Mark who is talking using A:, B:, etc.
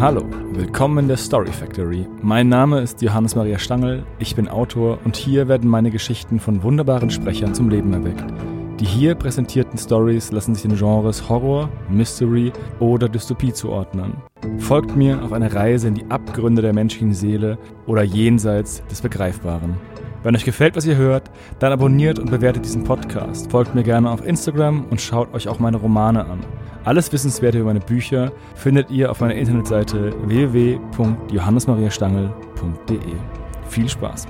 A: Hallo, willkommen in der Story Factory. Mein Name ist Johannes Maria Stangl, ich bin Autor und hier werden meine Geschichten von wunderbaren Sprechern zum Leben erweckt. Die hier präsentierten Stories lassen sich den Genres Horror, Mystery oder Dystopie zuordnen. Folgt mir auf eine Reise in die Abgründe der menschlichen Seele oder jenseits des Begreifbaren. Wenn euch gefällt, was ihr hört, dann abonniert und bewertet diesen Podcast. Folgt mir gerne auf Instagram und schaut euch auch meine Romane an. Alles Wissenswerte über meine Bücher findet ihr auf meiner Internetseite www.johannesmariastangl.de. Viel Spaß!